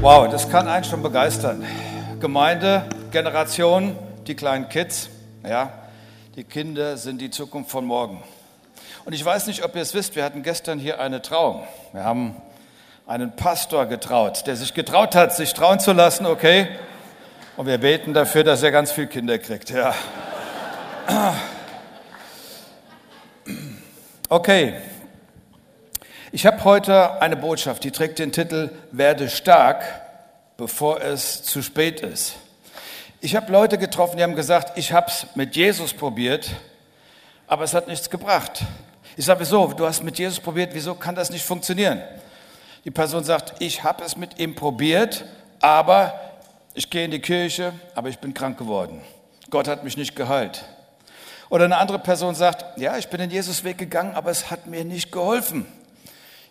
Wow, das kann einen schon begeistern. Gemeinde, Generation, die kleinen Kids, ja, die Kinder sind die Zukunft von morgen. Und ich weiß nicht, ob ihr es wisst, wir hatten gestern hier eine Trauung. Wir haben einen Pastor getraut, der sich getraut hat, sich trauen zu lassen, okay? Und wir beten dafür, dass er ganz viele Kinder kriegt, ja. Okay. Ich habe heute eine Botschaft, die trägt den Titel Werde stark, bevor es zu spät ist. Ich habe Leute getroffen, die haben gesagt, ich habe es mit Jesus probiert, aber es hat nichts gebracht. Ich sage, wieso? Du hast mit Jesus probiert, wieso kann das nicht funktionieren? Die Person sagt, ich habe es mit ihm probiert, aber ich gehe in die Kirche, aber ich bin krank geworden. Gott hat mich nicht geheilt. Oder eine andere Person sagt, ja, ich bin den Jesusweg gegangen, aber es hat mir nicht geholfen.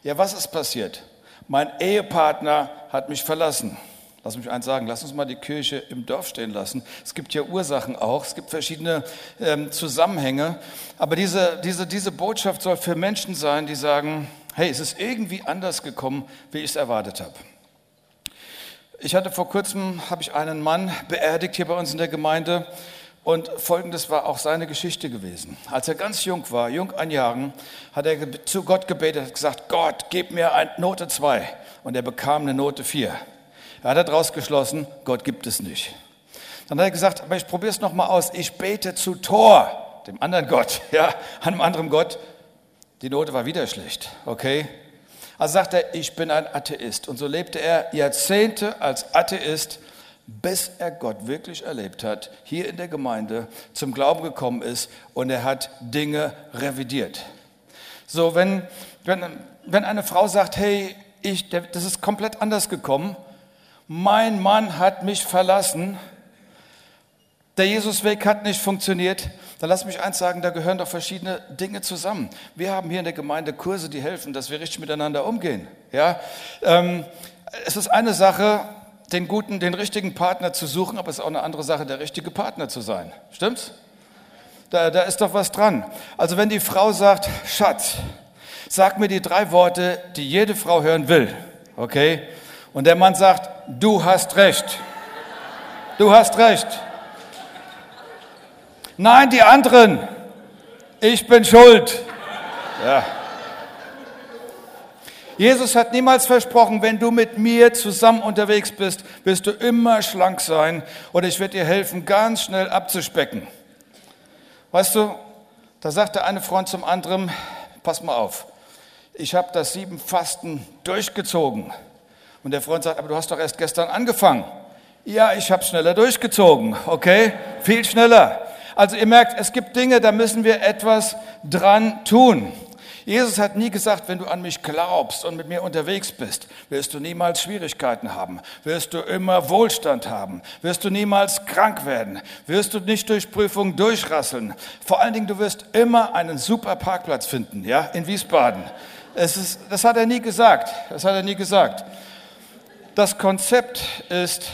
Ja, was ist passiert? Mein Ehepartner hat mich verlassen. Lass mich eins sagen, lass uns mal die Kirche im Dorf stehen lassen. Es gibt ja Ursachen auch, es gibt verschiedene ähm, Zusammenhänge. Aber diese, diese, diese Botschaft soll für Menschen sein, die sagen, hey, es ist irgendwie anders gekommen, wie ich es erwartet habe. Ich hatte vor kurzem, habe ich einen Mann beerdigt hier bei uns in der Gemeinde und folgendes war auch seine Geschichte gewesen. Als er ganz jung war, jung an Jahren, hat er zu Gott gebetet, hat gesagt, Gott, gib mir eine Note 2. Und er bekam eine Note 4. Er hat daraus geschlossen, Gott gibt es nicht. Dann hat er gesagt, aber ich probiere es nochmal aus. Ich bete zu Thor, dem anderen Gott, ja, einem anderen Gott. Die Note war wieder schlecht, okay? Also sagt er, ich bin ein Atheist. Und so lebte er Jahrzehnte als Atheist bis er Gott wirklich erlebt hat, hier in der Gemeinde zum Glauben gekommen ist und er hat Dinge revidiert. So, wenn, wenn, wenn eine Frau sagt, hey, ich, das ist komplett anders gekommen, mein Mann hat mich verlassen, der Jesusweg hat nicht funktioniert, dann lass mich eins sagen, da gehören doch verschiedene Dinge zusammen. Wir haben hier in der Gemeinde Kurse, die helfen, dass wir richtig miteinander umgehen. Ja? Ähm, es ist eine Sache, den guten, den richtigen Partner zu suchen, aber es ist auch eine andere Sache, der richtige Partner zu sein. Stimmt's? Da, da ist doch was dran. Also wenn die Frau sagt, Schatz, sag mir die drei Worte, die jede Frau hören will, okay? Und der Mann sagt, du hast recht. Du hast recht. Nein, die anderen. Ich bin schuld. Ja. Jesus hat niemals versprochen, wenn du mit mir zusammen unterwegs bist, wirst du immer schlank sein oder ich werde dir helfen, ganz schnell abzuspecken. Weißt du, da sagt der eine Freund zum anderen, pass mal auf, ich habe das sieben Fasten durchgezogen. Und der Freund sagt, aber du hast doch erst gestern angefangen. Ja, ich habe schneller durchgezogen, okay? Viel schneller. Also ihr merkt, es gibt Dinge, da müssen wir etwas dran tun. Jesus hat nie gesagt, wenn du an mich glaubst und mit mir unterwegs bist, wirst du niemals Schwierigkeiten haben, wirst du immer Wohlstand haben, wirst du niemals krank werden, wirst du nicht durch Prüfungen durchrasseln. Vor allen Dingen, du wirst immer einen super Parkplatz finden, ja, in Wiesbaden. Es ist, das hat er nie gesagt, das hat er nie gesagt. Das Konzept ist,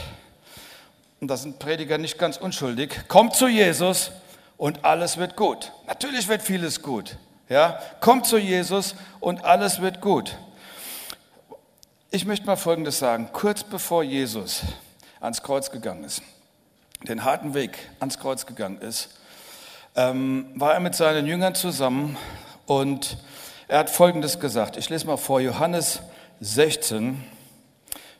und da sind Prediger nicht ganz unschuldig, kommt zu Jesus und alles wird gut. Natürlich wird vieles gut. Ja, kommt zu Jesus und alles wird gut. Ich möchte mal Folgendes sagen. Kurz bevor Jesus ans Kreuz gegangen ist, den harten Weg ans Kreuz gegangen ist, ähm, war er mit seinen Jüngern zusammen und er hat Folgendes gesagt. Ich lese mal vor, Johannes 16,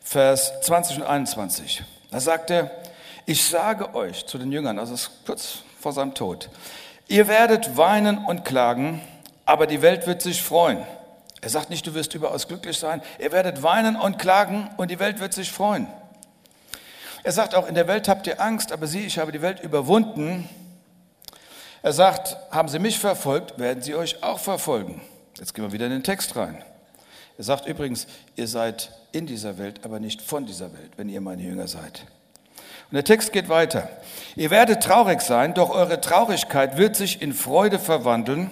Vers 20 und 21. Da sagt er, ich sage euch zu den Jüngern, also kurz vor seinem Tod, ihr werdet weinen und klagen, aber die Welt wird sich freuen. Er sagt nicht, du wirst überaus glücklich sein. Ihr werdet weinen und klagen und die Welt wird sich freuen. Er sagt auch, in der Welt habt ihr Angst, aber sieh, ich habe die Welt überwunden. Er sagt, haben sie mich verfolgt, werden sie euch auch verfolgen. Jetzt gehen wir wieder in den Text rein. Er sagt übrigens, ihr seid in dieser Welt, aber nicht von dieser Welt, wenn ihr meine Jünger seid. Und der Text geht weiter. Ihr werdet traurig sein, doch eure Traurigkeit wird sich in Freude verwandeln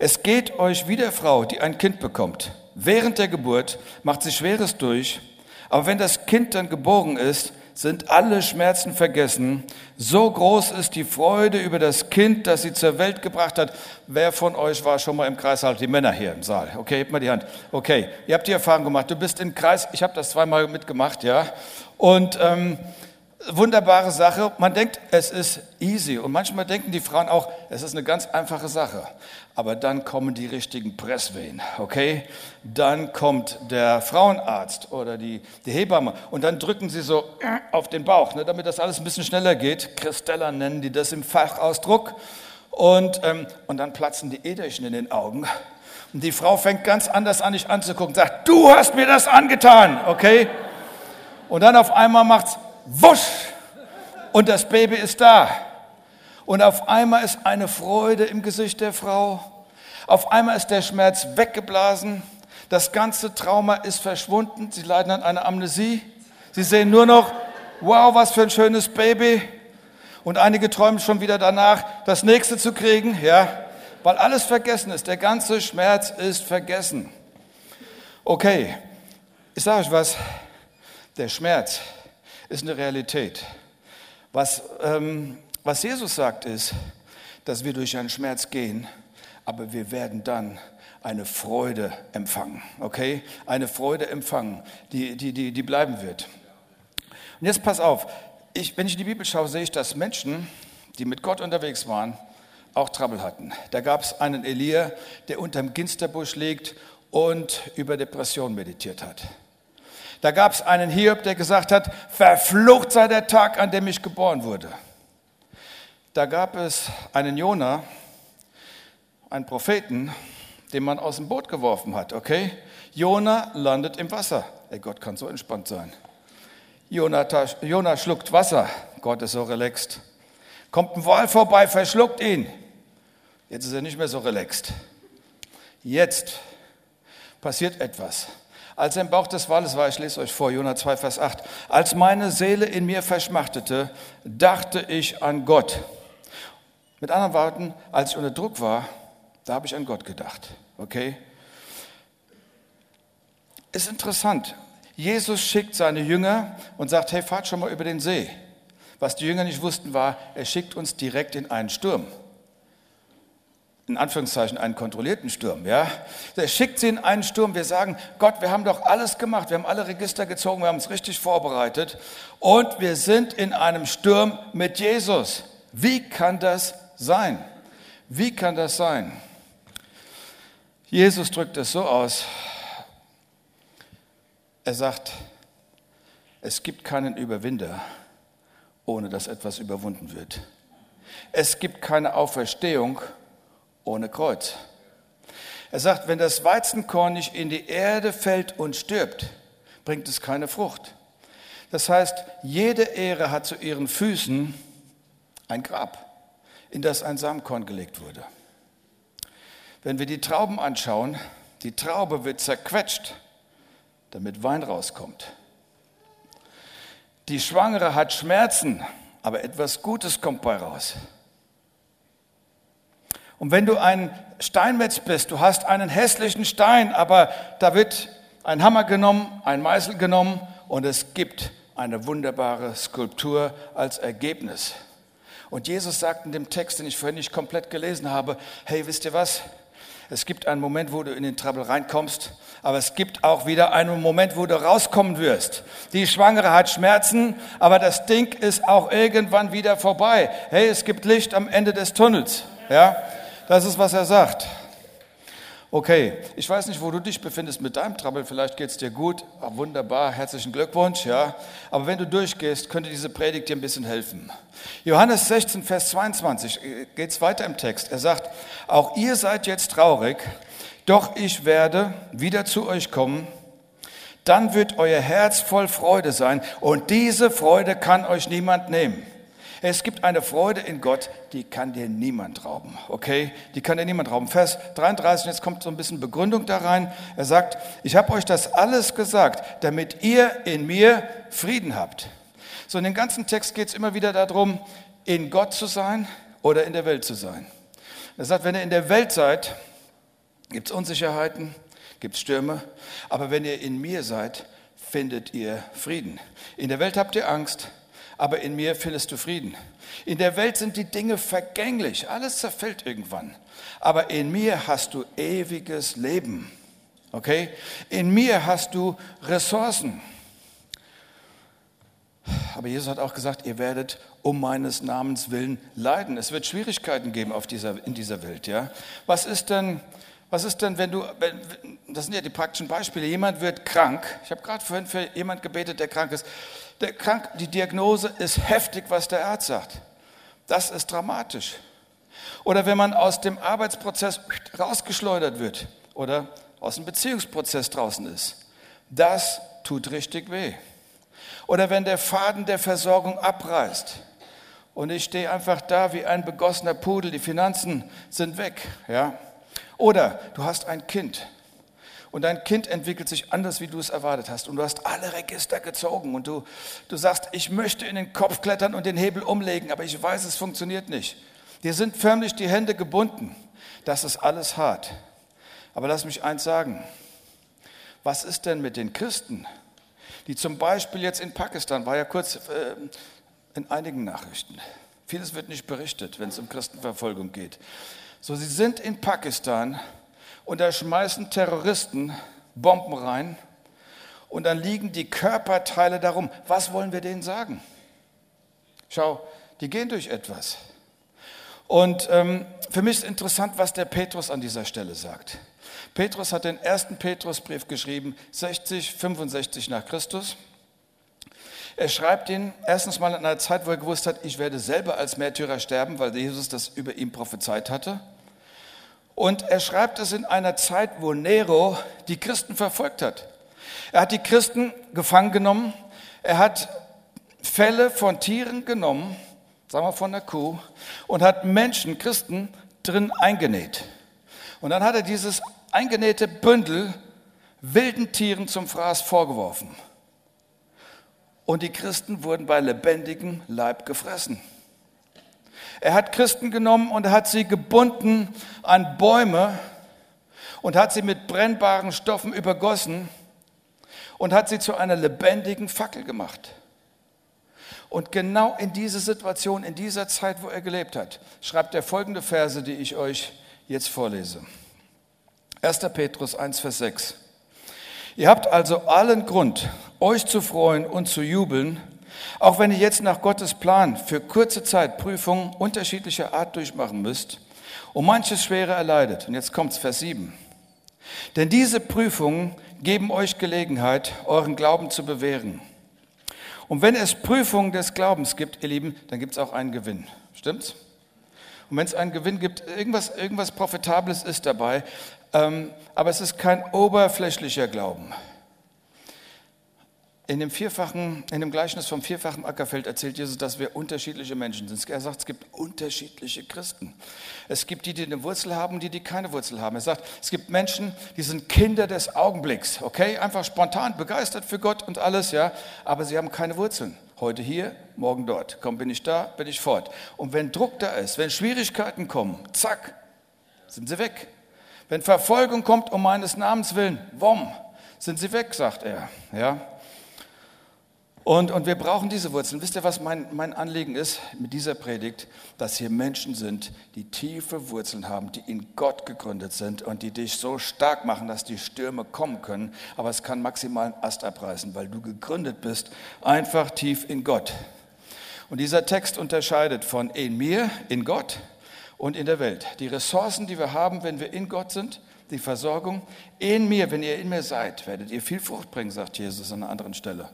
es geht euch wie der Frau, die ein Kind bekommt. Während der Geburt macht sie Schweres durch, aber wenn das Kind dann geboren ist, sind alle Schmerzen vergessen. So groß ist die Freude über das Kind, das sie zur Welt gebracht hat. Wer von euch war schon mal im Kreis? Halt die Männer hier im Saal. Okay, hebt mal die Hand. Okay, ihr habt die Erfahrung gemacht. Du bist im Kreis. Ich habe das zweimal mitgemacht, ja. Und ähm, wunderbare Sache. Man denkt, es ist easy. Und manchmal denken die Frauen auch, es ist eine ganz einfache Sache. Aber dann kommen die richtigen Presswehen, okay? Dann kommt der Frauenarzt oder die, die Hebamme und dann drücken sie so auf den Bauch, ne, damit das alles ein bisschen schneller geht. Christella nennen die das im Fachausdruck. Und, ähm, und dann platzen die Äderchen in den Augen. Und die Frau fängt ganz anders an, dich anzugucken, sagt, du hast mir das angetan, okay? Und dann auf einmal macht's wusch und das Baby ist da. Und auf einmal ist eine Freude im Gesicht der Frau. Auf einmal ist der Schmerz weggeblasen. Das ganze Trauma ist verschwunden. Sie leiden an einer Amnesie. Sie sehen nur noch, wow, was für ein schönes Baby. Und einige träumen schon wieder danach, das nächste zu kriegen, ja, weil alles vergessen ist. Der ganze Schmerz ist vergessen. Okay, ich sage euch was, der Schmerz ist eine Realität. Was, ähm, was Jesus sagt ist, dass wir durch einen Schmerz gehen, aber wir werden dann eine Freude empfangen, okay? Eine Freude empfangen, die, die, die, die bleiben wird. Und jetzt pass auf, ich, wenn ich in die Bibel schaue, sehe ich, dass Menschen, die mit Gott unterwegs waren, auch Trouble hatten. Da gab es einen Elia, der unterm Ginsterbusch liegt und über Depression meditiert hat. Da gab es einen Hiob, der gesagt hat, verflucht sei der Tag, an dem ich geboren wurde. Da gab es einen Jona, einen Propheten, den man aus dem Boot geworfen hat, okay? Jona landet im Wasser. Ey, Gott kann so entspannt sein. Jona, schluckt Wasser. Gott ist so relaxed. Kommt ein Wal vorbei, verschluckt ihn. Jetzt ist er nicht mehr so relaxed. Jetzt passiert etwas. Als er im Bauch des Walles war, ich lese euch vor, Jona 2, Vers 8, als meine Seele in mir verschmachtete, dachte ich an Gott. Mit anderen Worten, als ich unter Druck war, da habe ich an Gott gedacht. Okay? Ist interessant. Jesus schickt seine Jünger und sagt, hey, fahrt schon mal über den See. Was die Jünger nicht wussten war, er schickt uns direkt in einen Sturm in Anführungszeichen einen kontrollierten Sturm. Ja? Er schickt sie in einen Sturm. Wir sagen, Gott, wir haben doch alles gemacht. Wir haben alle Register gezogen. Wir haben uns richtig vorbereitet. Und wir sind in einem Sturm mit Jesus. Wie kann das sein? Wie kann das sein? Jesus drückt es so aus. Er sagt, es gibt keinen Überwinder, ohne dass etwas überwunden wird. Es gibt keine Auferstehung, ohne Kreuz. Er sagt, wenn das Weizenkorn nicht in die Erde fällt und stirbt, bringt es keine Frucht. Das heißt, jede Ehre hat zu ihren Füßen ein Grab, in das ein Samenkorn gelegt wurde. Wenn wir die Trauben anschauen, die Traube wird zerquetscht, damit Wein rauskommt. Die Schwangere hat Schmerzen, aber etwas Gutes kommt bei raus. Und wenn du ein Steinmetz bist, du hast einen hässlichen Stein, aber da wird ein Hammer genommen, ein Meißel genommen und es gibt eine wunderbare Skulptur als Ergebnis. Und Jesus sagt in dem Text, den ich vorhin nicht komplett gelesen habe, hey, wisst ihr was? Es gibt einen Moment, wo du in den Trouble reinkommst, aber es gibt auch wieder einen Moment, wo du rauskommen wirst. Die Schwangere hat Schmerzen, aber das Ding ist auch irgendwann wieder vorbei. Hey, es gibt Licht am Ende des Tunnels. Ja? Das ist, was er sagt. Okay, ich weiß nicht, wo du dich befindest mit deinem Trouble. Vielleicht geht es dir gut. Ach, wunderbar, herzlichen Glückwunsch. Ja, aber wenn du durchgehst, könnte diese Predigt dir ein bisschen helfen. Johannes 16, Vers 22 geht es weiter im Text. Er sagt: Auch ihr seid jetzt traurig, doch ich werde wieder zu euch kommen. Dann wird euer Herz voll Freude sein und diese Freude kann euch niemand nehmen. Es gibt eine Freude in Gott, die kann dir niemand rauben. Okay? Die kann dir niemand rauben. Vers 33, jetzt kommt so ein bisschen Begründung da rein. Er sagt, ich habe euch das alles gesagt, damit ihr in mir Frieden habt. So in dem ganzen Text geht es immer wieder darum, in Gott zu sein oder in der Welt zu sein. Er sagt, wenn ihr in der Welt seid, gibt es Unsicherheiten, gibt es Stürme, aber wenn ihr in mir seid, findet ihr Frieden. In der Welt habt ihr Angst, aber in mir findest du Frieden. In der Welt sind die Dinge vergänglich, alles zerfällt irgendwann. Aber in mir hast du ewiges Leben. Okay? In mir hast du Ressourcen. Aber Jesus hat auch gesagt, ihr werdet um meines Namens willen leiden. Es wird Schwierigkeiten geben auf dieser, in dieser Welt. Ja? Was ist denn, was ist denn, wenn du, wenn, das sind ja die praktischen Beispiele, jemand wird krank. Ich habe gerade vorhin für jemand gebetet, der krank ist. Der krank, die Diagnose ist heftig, was der Arzt sagt. Das ist dramatisch. Oder wenn man aus dem Arbeitsprozess rausgeschleudert wird oder aus dem Beziehungsprozess draußen ist. Das tut richtig weh. Oder wenn der Faden der Versorgung abreißt und ich stehe einfach da wie ein begossener Pudel, die Finanzen sind weg. Ja? Oder du hast ein Kind und dein Kind entwickelt sich anders, wie du es erwartet hast und du hast alle Register gezogen und du, du sagst, ich möchte in den Kopf klettern und den Hebel umlegen, aber ich weiß, es funktioniert nicht. Dir sind förmlich die Hände gebunden. Das ist alles hart. Aber lass mich eins sagen. Was ist denn mit den Christen, die zum Beispiel jetzt in Pakistan, war ja kurz äh, in einigen Nachrichten, vieles wird nicht berichtet, wenn es um Christenverfolgung geht. So, sie sind in Pakistan und da schmeißen Terroristen Bomben rein und dann liegen die Körperteile darum. Was wollen wir denen sagen? Schau, die gehen durch etwas. Und ähm, für mich ist interessant, was der Petrus an dieser Stelle sagt. Petrus hat den ersten Petrusbrief geschrieben, 60, 65 nach Christus. Er schreibt ihn erstens mal in einer Zeit, wo er gewusst hat, ich werde selber als Märtyrer sterben, weil Jesus das über ihm prophezeit hatte. Und er schreibt es in einer Zeit, wo Nero die Christen verfolgt hat. Er hat die Christen gefangen genommen. Er hat Fälle von Tieren genommen sagen wir von der Kuh, und hat Menschen, Christen, drin eingenäht. Und dann hat er dieses eingenähte Bündel wilden Tieren zum Fraß vorgeworfen. Und die Christen wurden bei lebendigem Leib gefressen. Er hat Christen genommen und hat sie gebunden an Bäume und hat sie mit brennbaren Stoffen übergossen und hat sie zu einer lebendigen Fackel gemacht. Und genau in diese Situation, in dieser Zeit, wo er gelebt hat, schreibt er folgende Verse, die ich euch jetzt vorlese. 1. Petrus 1, Vers 6. Ihr habt also allen Grund, euch zu freuen und zu jubeln, auch wenn ihr jetzt nach Gottes Plan für kurze Zeit Prüfungen unterschiedlicher Art durchmachen müsst und manches Schwere erleidet. Und jetzt kommt's, Vers 7. Denn diese Prüfungen geben euch Gelegenheit, euren Glauben zu bewähren. Und wenn es Prüfungen des Glaubens gibt, ihr Lieben, dann gibt es auch einen Gewinn. Stimmt's? Und wenn es einen Gewinn gibt, irgendwas, irgendwas Profitables ist dabei, aber es ist kein oberflächlicher Glauben. In dem, vierfachen, in dem Gleichnis vom vierfachen Ackerfeld erzählt Jesus, dass wir unterschiedliche Menschen sind. Er sagt, es gibt unterschiedliche Christen. Es gibt die, die eine Wurzel haben, die, die keine Wurzel haben. Er sagt, es gibt Menschen, die sind Kinder des Augenblicks, okay? Einfach spontan, begeistert für Gott und alles, ja? Aber sie haben keine Wurzeln. Heute hier, morgen dort. Komm, bin ich da, bin ich fort. Und wenn Druck da ist, wenn Schwierigkeiten kommen, zack, sind sie weg. Wenn Verfolgung kommt um meines Namens willen, wom, sind sie weg, sagt er, ja? Und, und wir brauchen diese Wurzeln. Wisst ihr, was mein, mein Anliegen ist mit dieser Predigt? Dass hier Menschen sind, die tiefe Wurzeln haben, die in Gott gegründet sind und die dich so stark machen, dass die Stürme kommen können. Aber es kann maximal einen Ast abreißen, weil du gegründet bist, einfach tief in Gott. Und dieser Text unterscheidet von in mir, in Gott und in der Welt. Die Ressourcen, die wir haben, wenn wir in Gott sind, die Versorgung, in mir, wenn ihr in mir seid, werdet ihr viel Frucht bringen, sagt Jesus an einer anderen Stelle.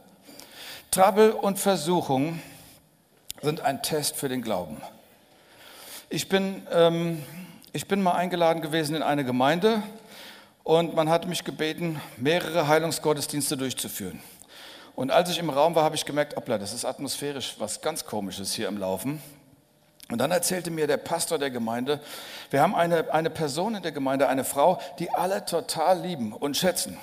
Trouble und Versuchung sind ein Test für den Glauben. Ich bin, ähm, ich bin mal eingeladen gewesen in eine Gemeinde und man hat mich gebeten, mehrere Heilungsgottesdienste durchzuführen. Und als ich im Raum war, habe ich gemerkt, hoppla, das ist atmosphärisch was ganz Komisches hier im Laufen. Und dann erzählte mir der Pastor der Gemeinde, wir haben eine, eine Person in der Gemeinde, eine Frau, die alle total lieben und schätzen.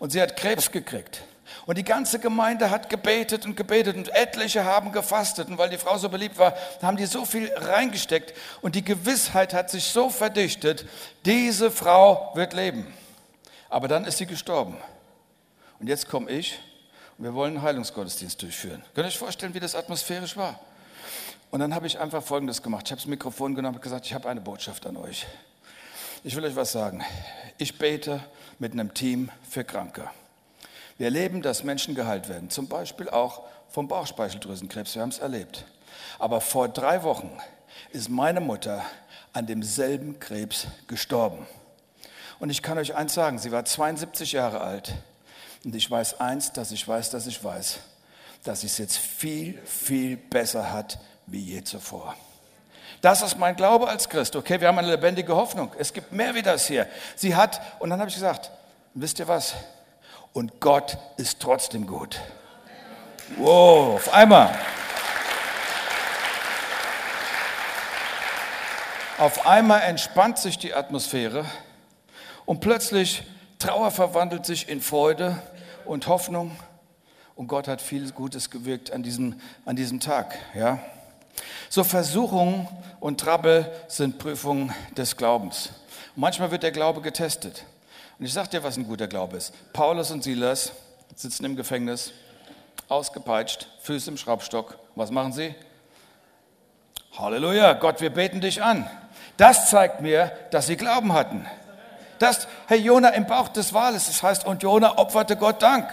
Und sie hat Krebs gekriegt. Und die ganze Gemeinde hat gebetet und gebetet und etliche haben gefastet. Und weil die Frau so beliebt war, haben die so viel reingesteckt. Und die Gewissheit hat sich so verdichtet, diese Frau wird leben. Aber dann ist sie gestorben. Und jetzt komme ich und wir wollen einen Heilungsgottesdienst durchführen. Könnt ihr euch vorstellen, wie das atmosphärisch war? Und dann habe ich einfach Folgendes gemacht. Ich habe das Mikrofon genommen und gesagt, ich habe eine Botschaft an euch. Ich will euch was sagen. Ich bete mit einem Team für Kranke. Wir erleben, dass Menschen geheilt werden, zum Beispiel auch vom Bauchspeicheldrüsenkrebs. Wir haben es erlebt. Aber vor drei Wochen ist meine Mutter an demselben Krebs gestorben. Und ich kann euch eins sagen, sie war 72 Jahre alt. Und ich weiß eins, dass ich weiß, dass ich weiß, dass sie es jetzt viel, viel besser hat wie je zuvor. Das ist mein Glaube als Christ. Okay, wir haben eine lebendige Hoffnung. Es gibt mehr wie das hier. Sie hat, und dann habe ich gesagt, wisst ihr was? Und Gott ist trotzdem gut. Wow, auf einmal. Auf einmal entspannt sich die Atmosphäre und plötzlich Trauer verwandelt sich in Freude und Hoffnung. Und Gott hat viel Gutes gewirkt an diesem, an diesem Tag. Ja? So Versuchungen und Trouble sind Prüfungen des Glaubens. Und manchmal wird der Glaube getestet. Und ich sage dir, was ein guter Glaube ist. Paulus und Silas sitzen im Gefängnis, ausgepeitscht, Füße im Schraubstock. Was machen sie? Halleluja, Gott, wir beten dich an. Das zeigt mir, dass sie Glauben hatten. Das, Herr Jona im Bauch des Wales, das heißt, und Jona opferte Gott Dank.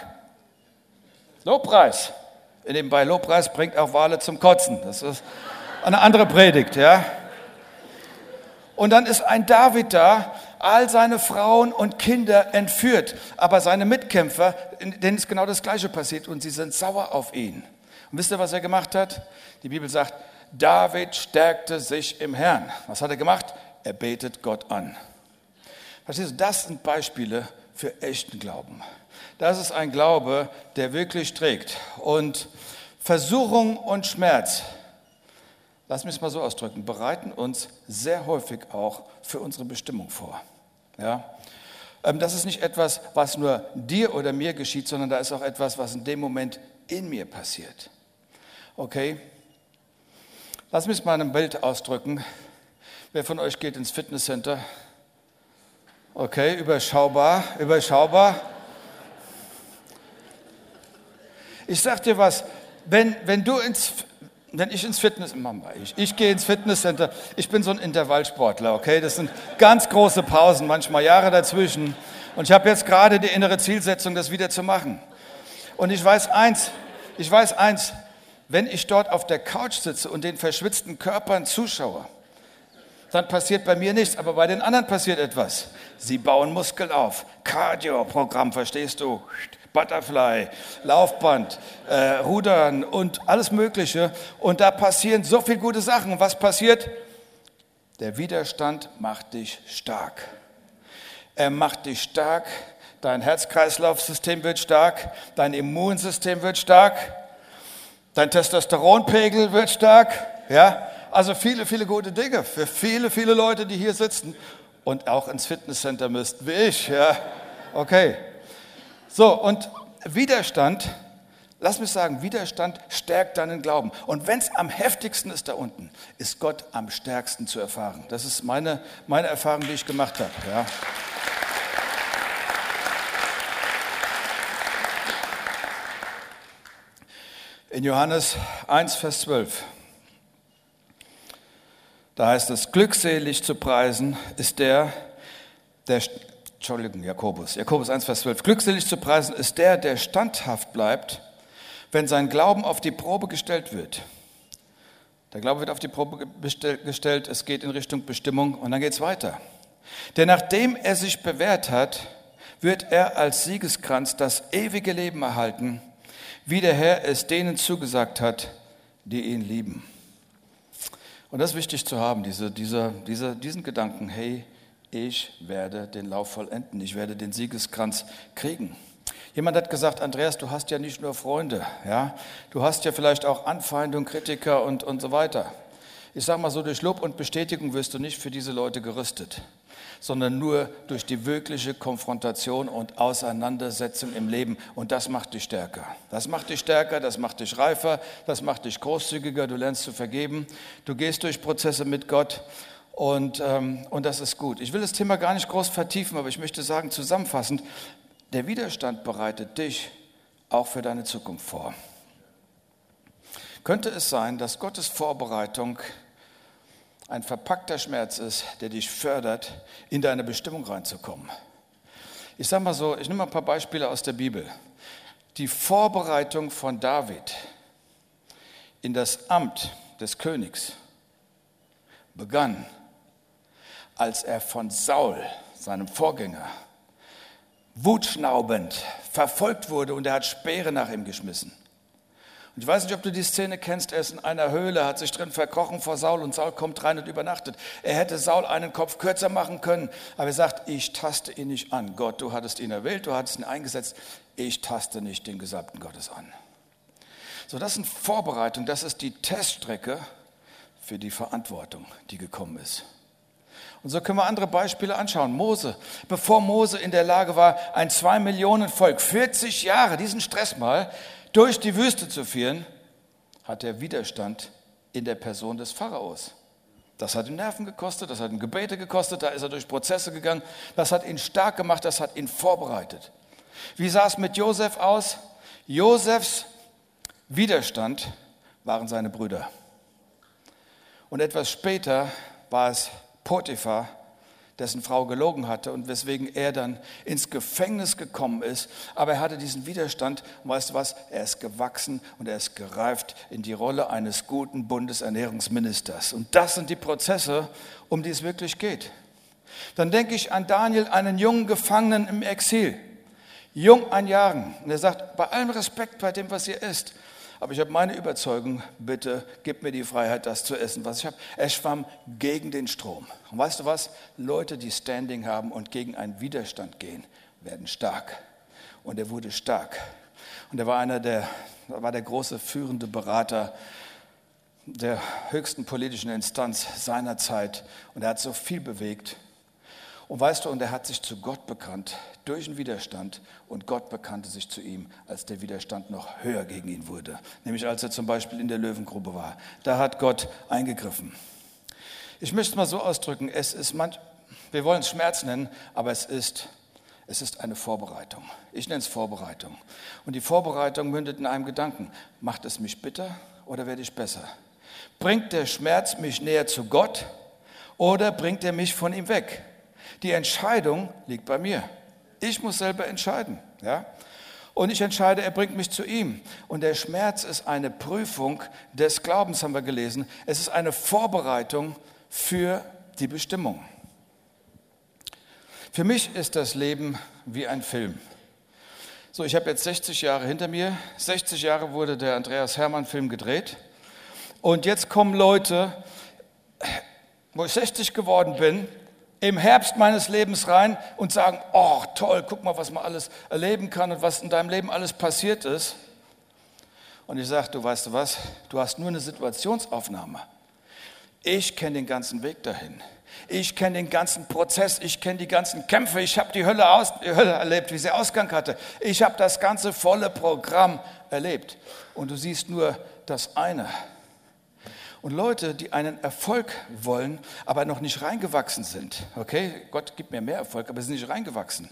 Lobpreis. Nebenbei Lobpreis bringt auch Wale zum Kotzen. Das ist eine andere Predigt, ja. Und dann ist ein David da, all seine Frauen und Kinder entführt, aber seine Mitkämpfer, denen ist genau das Gleiche passiert und sie sind sauer auf ihn. Und wisst ihr, was er gemacht hat? Die Bibel sagt, David stärkte sich im Herrn. Was hat er gemacht? Er betet Gott an. Verstehst du, das sind Beispiele für echten Glauben. Das ist ein Glaube, der wirklich trägt. Und Versuchung und Schmerz, lass mich es mal so ausdrücken, bereiten uns sehr häufig auch für unsere Bestimmung vor. Ja? Ähm, das ist nicht etwas, was nur dir oder mir geschieht, sondern da ist auch etwas, was in dem Moment in mir passiert. Okay? Lass mich es mal in einem Bild ausdrücken. Wer von euch geht ins Fitnesscenter? Okay, überschaubar, überschaubar. Ich sag dir was, wenn, wenn du ins, wenn ich ins Fitness, ich, ich gehe ins Fitnesscenter, ich bin so ein Intervallsportler, okay, das sind ganz große Pausen, manchmal Jahre dazwischen. Und ich habe jetzt gerade die innere Zielsetzung, das wieder zu machen. Und ich weiß eins, ich weiß eins, wenn ich dort auf der Couch sitze und den verschwitzten Körpern zuschaue, dann passiert bei mir nichts, aber bei den anderen passiert etwas. Sie bauen Muskel auf. Cardio-Programm, verstehst du? Butterfly, Laufband, äh, Rudern und alles Mögliche. Und da passieren so viele gute Sachen. Was passiert? Der Widerstand macht dich stark. Er macht dich stark. Dein Herz-Kreislauf-System wird stark. Dein Immunsystem wird stark. Dein Testosteronpegel wird stark. Ja, also viele, viele gute Dinge für viele, viele Leute, die hier sitzen und auch ins Fitnesscenter müssten, wie ich. Ja, okay. So, und Widerstand, lass mich sagen, Widerstand stärkt deinen Glauben. Und wenn es am heftigsten ist da unten, ist Gott am stärksten zu erfahren. Das ist meine, meine Erfahrung, die ich gemacht habe. Ja. In Johannes 1, Vers 12, da heißt es, glückselig zu preisen ist der, der Entschuldigung, Jakobus. Jakobus 1, Vers 12. Glückselig zu preisen ist der, der standhaft bleibt, wenn sein Glauben auf die Probe gestellt wird. Der Glaube wird auf die Probe gestellt, es geht in Richtung Bestimmung und dann geht es weiter. Denn nachdem er sich bewährt hat, wird er als Siegeskranz das ewige Leben erhalten, wie der Herr es denen zugesagt hat, die ihn lieben. Und das ist wichtig zu haben, diese, dieser, dieser, diesen Gedanken, hey, ich werde den Lauf vollenden, ich werde den Siegeskranz kriegen. Jemand hat gesagt, Andreas, du hast ja nicht nur Freunde, ja, du hast ja vielleicht auch Anfeindung, Kritiker und, und so weiter. Ich sage mal so, durch Lob und Bestätigung wirst du nicht für diese Leute gerüstet, sondern nur durch die wirkliche Konfrontation und Auseinandersetzung im Leben. Und das macht dich stärker. Das macht dich stärker, das macht dich reifer, das macht dich großzügiger, du lernst zu vergeben, du gehst durch Prozesse mit Gott und, ähm, und das ist gut. Ich will das Thema gar nicht groß vertiefen, aber ich möchte sagen, zusammenfassend, Der Widerstand bereitet dich auch für deine Zukunft vor. Könnte es sein, dass Gottes Vorbereitung ein verpackter Schmerz ist, der dich fördert, in deine Bestimmung reinzukommen? Ich sage mal so, ich nehme mal ein paar Beispiele aus der Bibel. Die Vorbereitung von David in das Amt des Königs begann, als er von Saul, seinem Vorgänger, wutschnaubend verfolgt wurde und er hat Speere nach ihm geschmissen. Und ich weiß nicht, ob du die Szene kennst. Er ist in einer Höhle, hat sich drin verkrochen vor Saul und Saul kommt rein und übernachtet. Er hätte Saul einen Kopf kürzer machen können, aber er sagt, ich taste ihn nicht an. Gott, du hattest ihn erwählt, du hattest ihn eingesetzt. Ich taste nicht den Gesalbten Gottes an. So, das sind Vorbereitungen, das ist die Teststrecke für die Verantwortung, die gekommen ist. Und so können wir andere Beispiele anschauen. Mose, bevor Mose in der Lage war, ein zwei Millionen Volk 40 Jahre diesen Stress mal durch die Wüste zu führen, hat er Widerstand in der Person des Pharaos. Das hat ihn Nerven gekostet, das hat ihn Gebete gekostet, da ist er durch Prozesse gegangen, das hat ihn stark gemacht, das hat ihn vorbereitet. Wie sah es mit Josef aus? Josefs Widerstand waren seine Brüder. Und etwas später war es Potiphar, dessen Frau gelogen hatte und weswegen er dann ins Gefängnis gekommen ist. Aber er hatte diesen Widerstand und weißt du was, er ist gewachsen und er ist gereift in die Rolle eines guten Bundesernährungsministers. Und das sind die Prozesse, um die es wirklich geht. Dann denke ich an Daniel, einen jungen Gefangenen im Exil, jung an Jahren. Und er sagt, bei allem Respekt bei dem, was ihr ist, aber ich habe meine Überzeugung, bitte gib mir die Freiheit, das zu essen, was ich habe. Er schwamm gegen den Strom. Und weißt du was? Leute, die Standing haben und gegen einen Widerstand gehen, werden stark. Und er wurde stark. Und er war einer der, war der große führende Berater der höchsten politischen Instanz seiner Zeit. Und er hat so viel bewegt. Und weißt du, und er hat sich zu Gott bekannt durch den Widerstand und Gott bekannte sich zu ihm, als der Widerstand noch höher gegen ihn wurde. Nämlich als er zum Beispiel in der Löwengrube war. Da hat Gott eingegriffen. Ich möchte es mal so ausdrücken, es ist manch, wir wollen es Schmerz nennen, aber es ist, es ist eine Vorbereitung. Ich nenne es Vorbereitung. Und die Vorbereitung mündet in einem Gedanken. Macht es mich bitter oder werde ich besser? Bringt der Schmerz mich näher zu Gott oder bringt er mich von ihm weg? Die Entscheidung liegt bei mir. Ich muss selber entscheiden. Ja? Und ich entscheide, er bringt mich zu ihm. Und der Schmerz ist eine Prüfung des Glaubens, haben wir gelesen. Es ist eine Vorbereitung für die Bestimmung. Für mich ist das Leben wie ein Film. So, ich habe jetzt 60 Jahre hinter mir. 60 Jahre wurde der Andreas Hermann-Film gedreht. Und jetzt kommen Leute, wo ich 60 geworden bin, im Herbst meines Lebens rein und sagen, oh toll, guck mal, was man alles erleben kann und was in deinem Leben alles passiert ist. Und ich sage, du weißt du was, du hast nur eine Situationsaufnahme. Ich kenne den ganzen Weg dahin. Ich kenne den ganzen Prozess, ich kenne die ganzen Kämpfe, ich habe die Hölle, aus, die Hölle erlebt, wie sie Ausgang hatte. Ich habe das ganze volle Programm erlebt. Und du siehst nur das eine. Und Leute, die einen Erfolg wollen, aber noch nicht reingewachsen sind, okay, Gott gibt mir mehr Erfolg, aber sie sind nicht reingewachsen.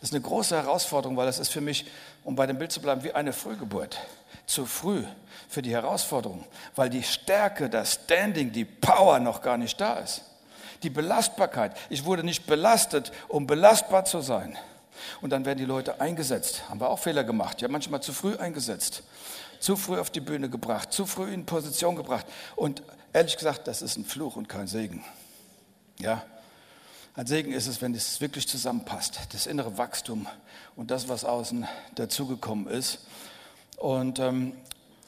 Das ist eine große Herausforderung, weil das ist für mich, um bei dem Bild zu bleiben, wie eine Frühgeburt. Zu früh für die Herausforderung, weil die Stärke, das Standing, die Power noch gar nicht da ist. Die Belastbarkeit. Ich wurde nicht belastet, um belastbar zu sein. Und dann werden die Leute eingesetzt. Haben wir auch Fehler gemacht. Ja, manchmal zu früh eingesetzt zu früh auf die Bühne gebracht, zu früh in Position gebracht. Und ehrlich gesagt, das ist ein Fluch und kein Segen. Ja, ein Segen ist es, wenn es wirklich zusammenpasst, das innere Wachstum und das, was außen dazugekommen ist. Und ähm,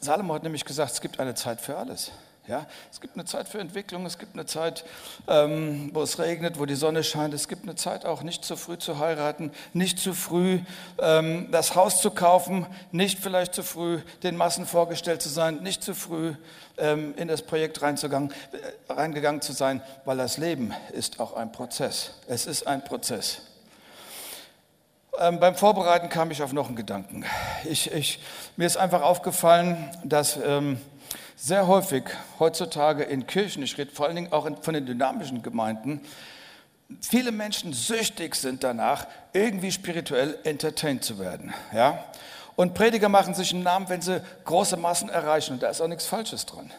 Salomo hat nämlich gesagt, es gibt eine Zeit für alles. Ja, es gibt eine Zeit für Entwicklung, es gibt eine Zeit, ähm, wo es regnet, wo die Sonne scheint. Es gibt eine Zeit auch nicht zu früh zu heiraten, nicht zu früh ähm, das Haus zu kaufen, nicht vielleicht zu früh den Massen vorgestellt zu sein, nicht zu früh ähm, in das Projekt reingegangen, äh, reingegangen zu sein, weil das Leben ist auch ein Prozess. Es ist ein Prozess. Ähm, beim Vorbereiten kam ich auf noch einen Gedanken. Ich, ich, mir ist einfach aufgefallen, dass ähm, sehr häufig heutzutage in Kirchen, ich rede vor allen Dingen auch von den dynamischen Gemeinden, viele Menschen süchtig sind danach, irgendwie spirituell entertained zu werden. Ja? Und Prediger machen sich einen Namen, wenn sie große Massen erreichen. Und da ist auch nichts Falsches dran.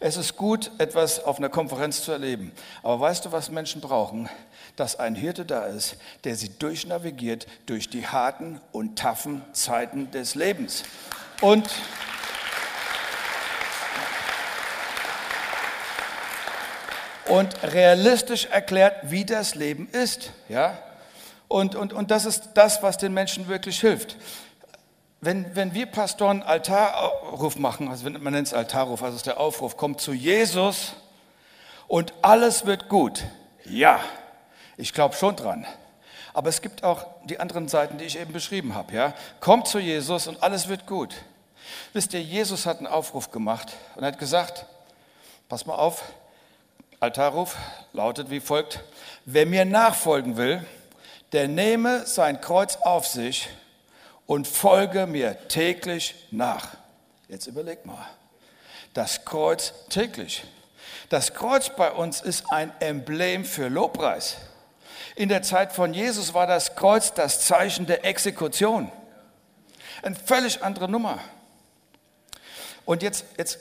Es ist gut, etwas auf einer Konferenz zu erleben. Aber weißt du, was Menschen brauchen? Dass ein Hirte da ist, der sie durchnavigiert durch die harten und taffen Zeiten des Lebens. Und und realistisch erklärt, wie das Leben ist. Ja? Und, und, und das ist das, was den Menschen wirklich hilft. Wenn, wenn wir Pastoren Altarruf machen, also man nennt es Altarruf, also ist der Aufruf, kommt zu Jesus und alles wird gut. Ja, ich glaube schon dran. Aber es gibt auch die anderen Seiten, die ich eben beschrieben habe. Ja? Kommt zu Jesus und alles wird gut. Wisst ihr, Jesus hat einen Aufruf gemacht und hat gesagt, pass mal auf, Altarruf lautet wie folgt, wer mir nachfolgen will, der nehme sein Kreuz auf sich und folge mir täglich nach. Jetzt überleg mal, das Kreuz täglich. Das Kreuz bei uns ist ein Emblem für Lobpreis. In der Zeit von Jesus war das Kreuz das Zeichen der Exekution. Eine völlig andere Nummer. Und jetzt, jetzt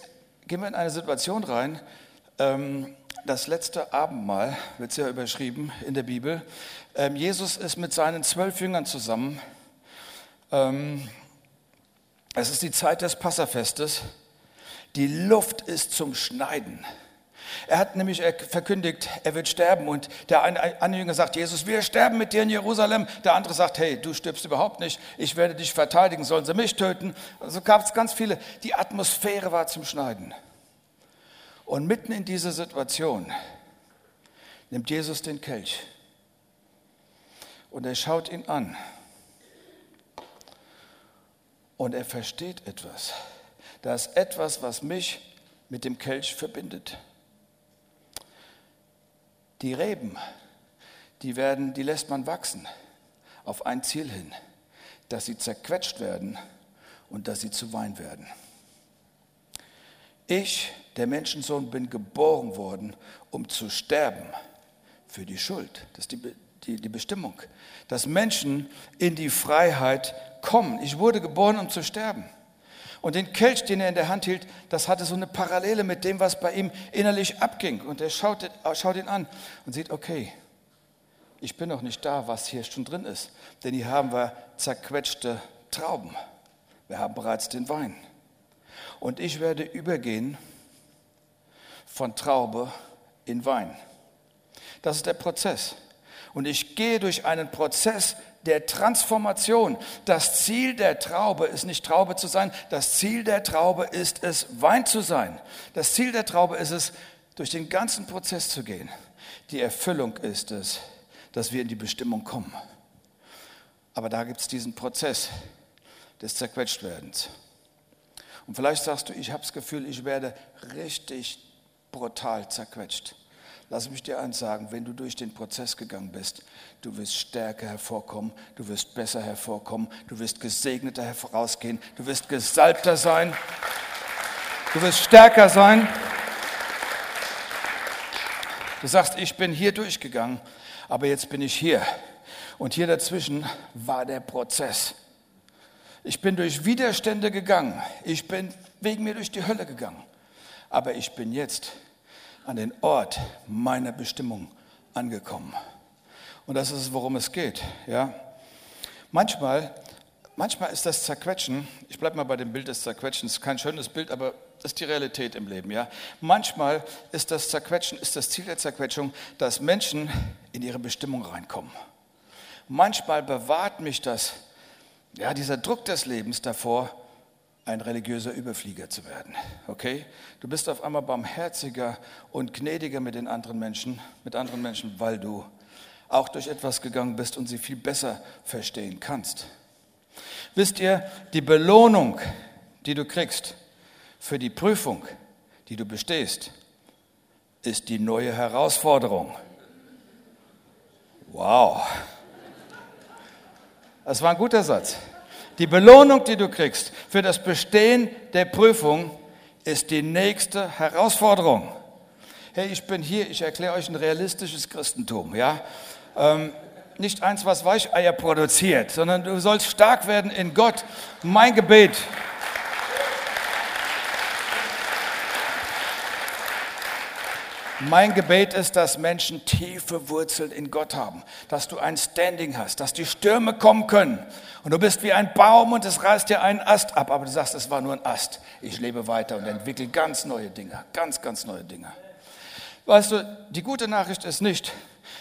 gehen wir in eine Situation rein, das letzte Abendmahl, wird es ja überschrieben in der Bibel. Ähm, Jesus ist mit seinen zwölf Jüngern zusammen. Ähm, es ist die Zeit des Passafestes. Die Luft ist zum Schneiden. Er hat nämlich verkündigt, er wird sterben. Und der eine Jünger sagt, Jesus, wir sterben mit dir in Jerusalem. Der andere sagt, hey, du stirbst überhaupt nicht. Ich werde dich verteidigen, sollen sie mich töten. Also gab es ganz viele. Die Atmosphäre war zum Schneiden. Und mitten in dieser Situation nimmt Jesus den Kelch und er schaut ihn an und er versteht etwas. Da ist etwas, was mich mit dem Kelch verbindet. Die Reben, die werden, die lässt man wachsen auf ein Ziel hin, dass sie zerquetscht werden und dass sie zu Wein werden. Ich, der Menschensohn, bin geboren worden, um zu sterben für die Schuld. Das ist die, die, die Bestimmung. Dass Menschen in die Freiheit kommen. Ich wurde geboren, um zu sterben. Und den Kelch, den er in der Hand hielt, das hatte so eine Parallele mit dem, was bei ihm innerlich abging. Und er schaut, schaut ihn an und sieht, okay, ich bin noch nicht da, was hier schon drin ist. Denn hier haben wir zerquetschte Trauben. Wir haben bereits den Wein. Und ich werde übergehen von Traube in Wein. Das ist der Prozess. Und ich gehe durch einen Prozess der Transformation. Das Ziel der Traube ist nicht Traube zu sein, das Ziel der Traube ist es, Wein zu sein. Das Ziel der Traube ist es, durch den ganzen Prozess zu gehen. Die Erfüllung ist es, dass wir in die Bestimmung kommen. Aber da gibt es diesen Prozess des Zerquetschtwerdens. Und vielleicht sagst du, ich habe das Gefühl, ich werde richtig brutal zerquetscht. Lass mich dir eins sagen, wenn du durch den Prozess gegangen bist, du wirst stärker hervorkommen, du wirst besser hervorkommen, du wirst gesegneter herausgehen, du wirst gesalbter sein, du wirst stärker sein. Du sagst, ich bin hier durchgegangen, aber jetzt bin ich hier. Und hier dazwischen war der Prozess. Ich bin durch Widerstände gegangen. Ich bin wegen mir durch die Hölle gegangen. Aber ich bin jetzt an den Ort meiner Bestimmung angekommen. Und das ist es, worum es geht. Ja? Manchmal, manchmal ist das Zerquetschen, ich bleibe mal bei dem Bild des Zerquetschens, kein schönes Bild, aber das ist die Realität im Leben. Ja? Manchmal ist das Zerquetschen, ist das Ziel der Zerquetschung, dass Menschen in ihre Bestimmung reinkommen. Manchmal bewahrt mich das ja, dieser Druck des Lebens davor, ein religiöser Überflieger zu werden. Okay? Du bist auf einmal barmherziger und gnädiger mit den anderen Menschen, mit anderen Menschen, weil du auch durch etwas gegangen bist und sie viel besser verstehen kannst. Wisst ihr, die Belohnung, die du kriegst für die Prüfung, die du bestehst, ist die neue Herausforderung. Wow. Das war ein guter Satz. Die Belohnung, die du kriegst für das Bestehen der Prüfung, ist die nächste Herausforderung. hey, ich bin hier, ich erkläre euch ein realistisches Christentum, ja. Ähm, nicht eins, was Weicheier produziert, sondern du sollst stark werden in Gott. Mein Gebet. Mein Gebet ist, dass Menschen tiefe Wurzeln in Gott haben, dass du ein Standing hast, dass die Stürme kommen können und du bist wie ein Baum und es reißt dir einen Ast ab, aber du sagst, es war nur ein Ast. Ich lebe weiter und entwickle ganz neue Dinge, ganz, ganz neue Dinge. Weißt du, die gute Nachricht ist nicht,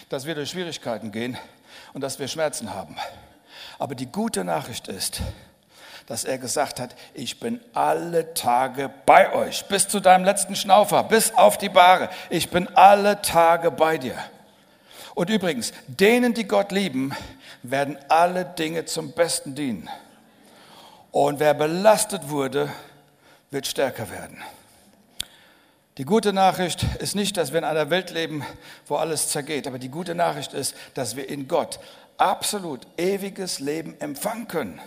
dass wir durch Schwierigkeiten gehen und dass wir Schmerzen haben. Aber die gute Nachricht ist, dass er gesagt hat, ich bin alle Tage bei euch, bis zu deinem letzten Schnaufer, bis auf die Bahre. Ich bin alle Tage bei dir. Und übrigens, denen, die Gott lieben, werden alle Dinge zum Besten dienen. Und wer belastet wurde, wird stärker werden. Die gute Nachricht ist nicht, dass wir in einer Welt leben, wo alles zergeht, aber die gute Nachricht ist, dass wir in Gott absolut ewiges Leben empfangen können.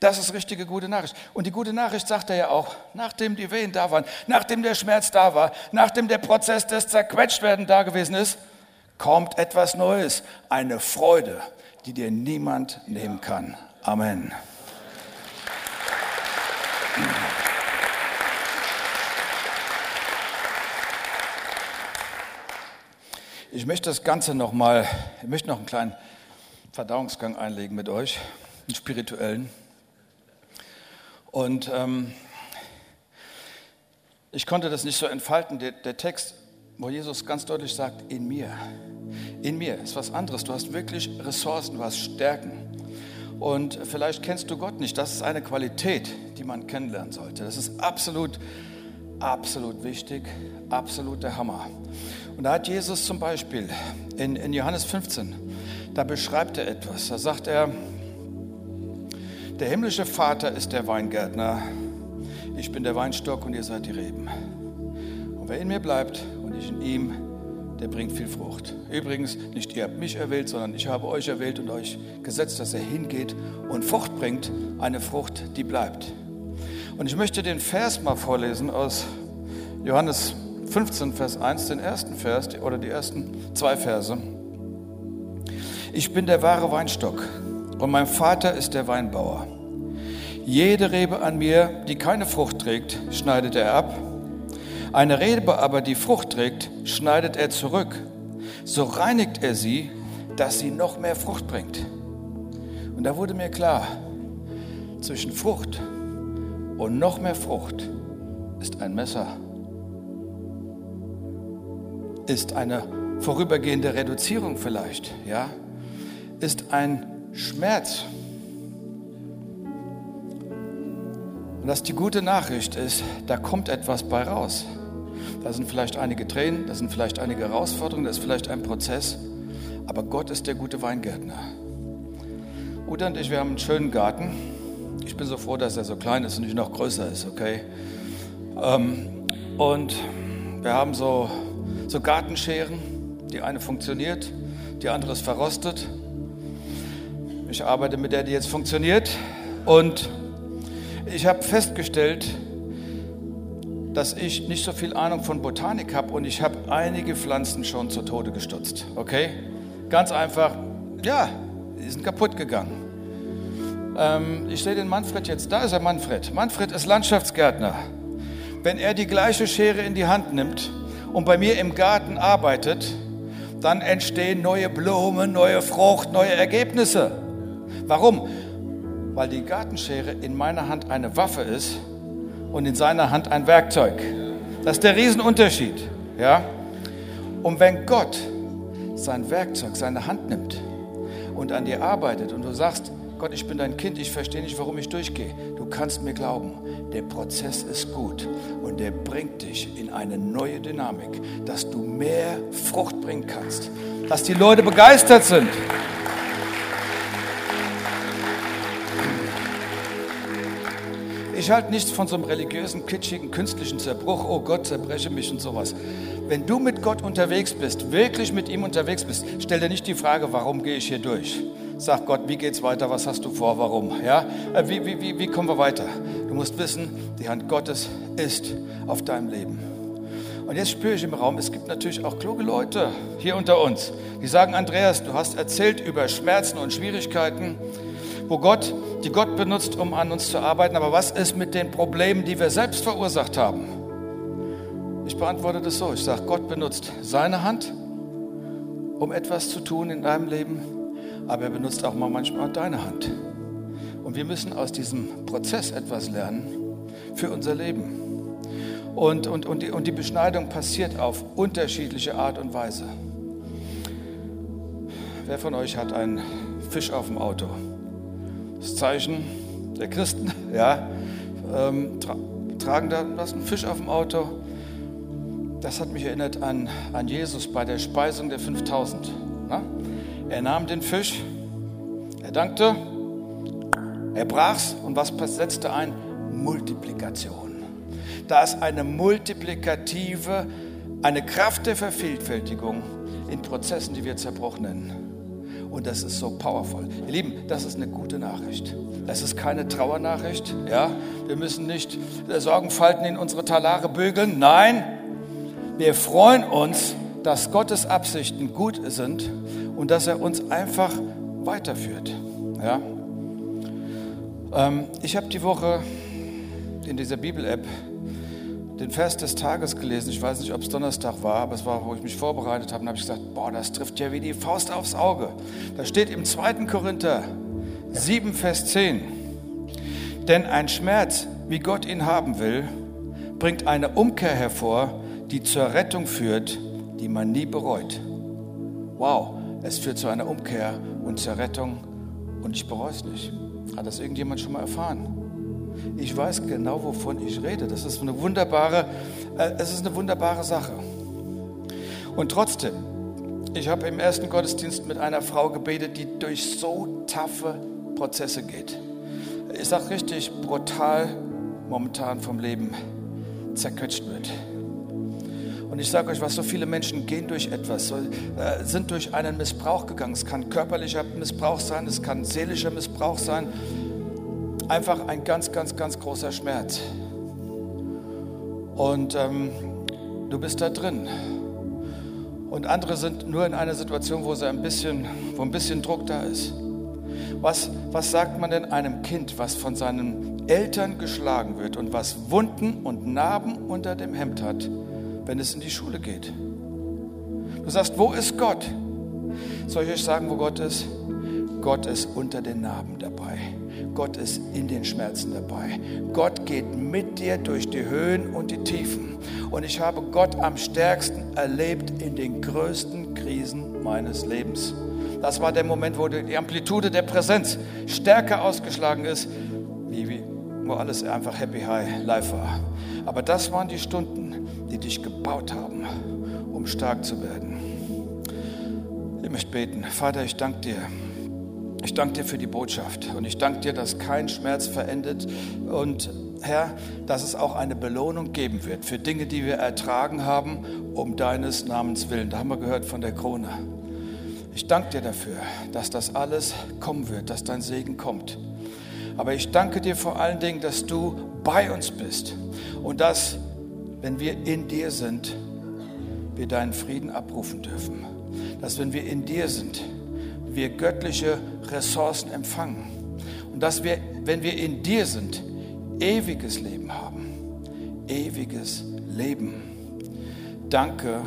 Das ist richtige gute Nachricht. Und die gute Nachricht sagt er ja auch, nachdem die Wehen da waren, nachdem der Schmerz da war, nachdem der Prozess des Zerquetschtwerden da gewesen ist, kommt etwas Neues, eine Freude, die dir niemand nehmen kann. Amen. Ich möchte das Ganze noch mal, ich möchte noch einen kleinen Verdauungsgang einlegen mit euch, einen spirituellen. Und ähm, ich konnte das nicht so entfalten. Der, der, Text, wo Jesus ganz deutlich sagt, in mir, in mir ist was anderes. Du hast wirklich Ressourcen, du hast Stärken. Und vielleicht kennst du Gott nicht. Das ist eine Qualität, die man kennenlernen sollte. Das ist absolut, absolut wichtig, absolut der Hammer. Und da hat Jesus zum Beispiel in, in Johannes 15, da beschreibt er etwas. Da sagt er, der himmlische Vater ist der Weingärtner, ich bin der Weinstock und ihr seid die Reben. Und wer in mir bleibt und ich in ihm, der bringt viel Frucht. Übrigens, nicht ihr habt mich erwählt, sondern ich habe euch erwählt und euch gesetzt, dass er hingeht und Frucht bringt, eine Frucht, die bleibt. Und ich möchte den Vers mal vorlesen aus Johannes 15, Vers 1, den ersten Vers oder die ersten zwei Verse. Ich bin der wahre Weinstock und mein Vater ist der Weinbauer. Jede Rebe an mir, die keine Frucht trägt, schneidet er ab. Eine Rebe aber, die Frucht trägt, schneidet er zurück. So reinigt er sie, dass sie noch mehr Frucht bringt. Und da wurde mir klar, zwischen Frucht und noch mehr Frucht ist ein Messer, ist eine vorübergehende Reduzierung vielleicht, ja, ist ein Schmerz. Und dass die gute Nachricht ist, da kommt etwas bei raus. Da sind vielleicht einige Tränen, da sind vielleicht einige Herausforderungen, da ist vielleicht ein Prozess. Aber Gott ist der gute Weingärtner. Uta und ich, wir haben einen schönen Garten. Ich bin so froh, dass er so klein ist und nicht noch größer ist, okay? Ähm, und wir haben so, so Gartenscheren. Die eine funktioniert, die andere ist verrostet. Ich arbeite mit der, die jetzt funktioniert. Und ich habe festgestellt, dass ich nicht so viel Ahnung von Botanik habe und ich habe einige Pflanzen schon zu Tode gestutzt. Okay? Ganz einfach, ja, die sind kaputt gegangen. Ähm, ich sehe den Manfred jetzt, da ist er Manfred. Manfred ist Landschaftsgärtner. Wenn er die gleiche Schere in die Hand nimmt und bei mir im Garten arbeitet, dann entstehen neue Blumen, neue Frucht, neue Ergebnisse. Warum? Weil die Gartenschere in meiner Hand eine Waffe ist und in seiner Hand ein Werkzeug. Das ist der Riesenunterschied. Ja? Und wenn Gott sein Werkzeug, seine Hand nimmt und an dir arbeitet und du sagst, Gott, ich bin dein Kind, ich verstehe nicht, warum ich durchgehe. Du kannst mir glauben, der Prozess ist gut und der bringt dich in eine neue Dynamik, dass du mehr Frucht bringen kannst, dass die Leute begeistert sind. Ich halte nichts von so einem religiösen, kitschigen, künstlichen Zerbruch. Oh Gott, zerbreche mich und sowas. Wenn du mit Gott unterwegs bist, wirklich mit ihm unterwegs bist, stell dir nicht die Frage, warum gehe ich hier durch? Sag Gott, wie geht's weiter? Was hast du vor? Warum? Ja? Äh, wie, wie, wie, wie kommen wir weiter? Du musst wissen, die Hand Gottes ist auf deinem Leben. Und jetzt spüre ich im Raum, es gibt natürlich auch kluge Leute hier unter uns, die sagen, Andreas, du hast erzählt über Schmerzen und Schwierigkeiten, wo Gott, die Gott benutzt, um an uns zu arbeiten. Aber was ist mit den Problemen, die wir selbst verursacht haben? Ich beantworte das so. Ich sage, Gott benutzt seine Hand, um etwas zu tun in deinem Leben, aber er benutzt auch mal manchmal deine Hand. Und wir müssen aus diesem Prozess etwas lernen für unser Leben. Und, und, und, die, und die Beschneidung passiert auf unterschiedliche Art und Weise. Wer von euch hat einen Fisch auf dem Auto? Das Zeichen der Christen, ja, ähm, tra tragen da was, einen Fisch auf dem Auto. Das hat mich erinnert an, an Jesus bei der Speisung der 5000. Na? Er nahm den Fisch, er dankte, er brach's und was setzte ein? Multiplikation. Da ist eine multiplikative, eine Kraft der Vervielfältigung in Prozessen, die wir zerbrochen nennen. Und das ist so powerful. Ihr Lieben, das ist eine gute Nachricht. Es ist keine Trauernachricht. Ja? Wir müssen nicht Sorgenfalten in unsere Talare bügeln. Nein, wir freuen uns, dass Gottes Absichten gut sind und dass er uns einfach weiterführt. Ja? Ähm, ich habe die Woche in dieser Bibel-App den Vers des Tages gelesen. Ich weiß nicht, ob es Donnerstag war, aber es war, wo ich mich vorbereitet habe. Und habe ich gesagt, boah, das trifft ja wie die Faust aufs Auge. Da steht im 2. Korinther 7, Vers 10. Denn ein Schmerz, wie Gott ihn haben will, bringt eine Umkehr hervor, die zur Rettung führt, die man nie bereut. Wow, es führt zu einer Umkehr und zur Rettung und ich bereue es nicht. Hat das irgendjemand schon mal erfahren? Ich weiß genau, wovon ich rede. Das ist eine wunderbare, äh, es ist eine wunderbare Sache. Und trotzdem, ich habe im ersten Gottesdienst mit einer Frau gebetet, die durch so taffe Prozesse geht. Ich sage richtig brutal momentan vom Leben zerquetscht wird. Und ich sage euch was, so viele Menschen gehen durch etwas, so, äh, sind durch einen Missbrauch gegangen. Es kann körperlicher Missbrauch sein, es kann seelischer Missbrauch sein, einfach ein ganz, ganz, ganz großer Schmerz. Und ähm, du bist da drin. Und andere sind nur in einer Situation, wo, sie ein bisschen, wo ein bisschen Druck da ist. Was, was sagt man denn einem Kind, was von seinen Eltern geschlagen wird und was Wunden und Narben unter dem Hemd hat, wenn es in die Schule geht? Du sagst, wo ist Gott? Soll ich euch sagen, wo Gott ist? Gott ist unter den Narben dabei. Gott ist in den Schmerzen dabei. Gott geht mit dir durch die Höhen und die Tiefen. Und ich habe Gott am stärksten erlebt in den größten Krisen meines Lebens. Das war der Moment, wo die Amplitude der Präsenz stärker ausgeschlagen ist, wie, wo alles einfach happy high life war. Aber das waren die Stunden, die dich gebaut haben, um stark zu werden. Ich möchte beten. Vater, ich danke dir ich danke dir für die Botschaft und ich danke dir, dass kein Schmerz verendet und Herr, dass es auch eine Belohnung geben wird für Dinge, die wir ertragen haben, um deines Namens willen. Da haben wir gehört von der Krone. Ich danke dir dafür, dass das alles kommen wird, dass dein Segen kommt. Aber ich danke dir vor allen Dingen, dass du bei uns bist und dass, wenn wir in dir sind, wir deinen Frieden abrufen dürfen. Dass, wenn wir in dir sind, wir göttliche Ressourcen empfangen. Und dass wir, wenn wir in dir sind, ewiges Leben haben. Ewiges Leben. Danke,